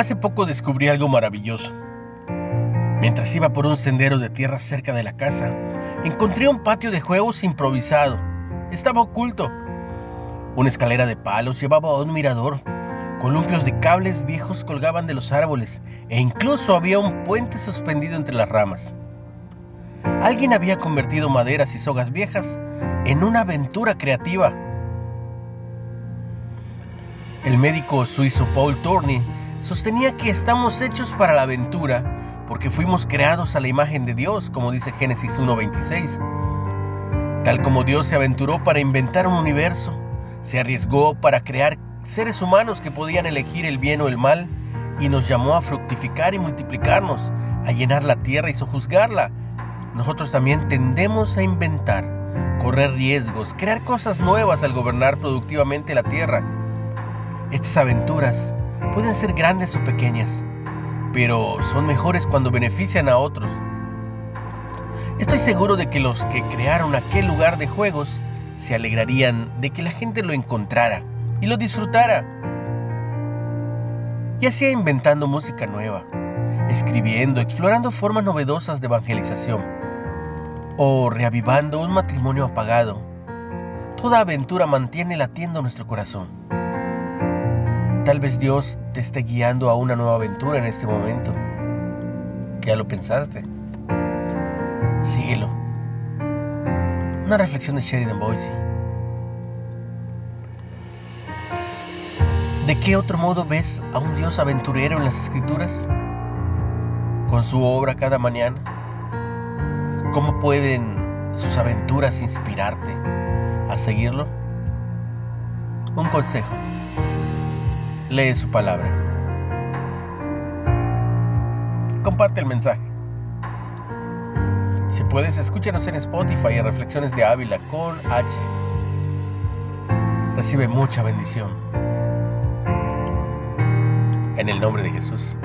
Hace poco descubrí algo maravilloso. Mientras iba por un sendero de tierra cerca de la casa, encontré un patio de juegos improvisado. Estaba oculto. Una escalera de palos llevaba a un mirador. Columpios de cables viejos colgaban de los árboles e incluso había un puente suspendido entre las ramas. Alguien había convertido maderas y sogas viejas en una aventura creativa. El médico suizo Paul Tourney sostenía que estamos hechos para la aventura porque fuimos creados a la imagen de Dios, como dice Génesis 1.26. Tal como Dios se aventuró para inventar un universo, se arriesgó para crear seres humanos que podían elegir el bien o el mal y nos llamó a fructificar y multiplicarnos, a llenar la tierra y sojuzgarla. Nosotros también tendemos a inventar, correr riesgos, crear cosas nuevas al gobernar productivamente la tierra. Estas aventuras pueden ser grandes o pequeñas, pero son mejores cuando benefician a otros. Estoy seguro de que los que crearon aquel lugar de juegos se alegrarían de que la gente lo encontrara y lo disfrutara. Ya sea inventando música nueva, escribiendo, explorando formas novedosas de evangelización o reavivando un matrimonio apagado, toda aventura mantiene latiendo nuestro corazón. Tal vez Dios te esté guiando a una nueva aventura en este momento. ¿Ya lo pensaste? Síguelo. Una reflexión de Sheridan Boise. ¿De qué otro modo ves a un Dios aventurero en las Escrituras? Con su obra cada mañana. ¿Cómo pueden sus aventuras inspirarte a seguirlo? Un consejo lee su palabra. Comparte el mensaje. Si puedes, escúchanos en Spotify en Reflexiones de Ávila con H. Recibe mucha bendición. En el nombre de Jesús.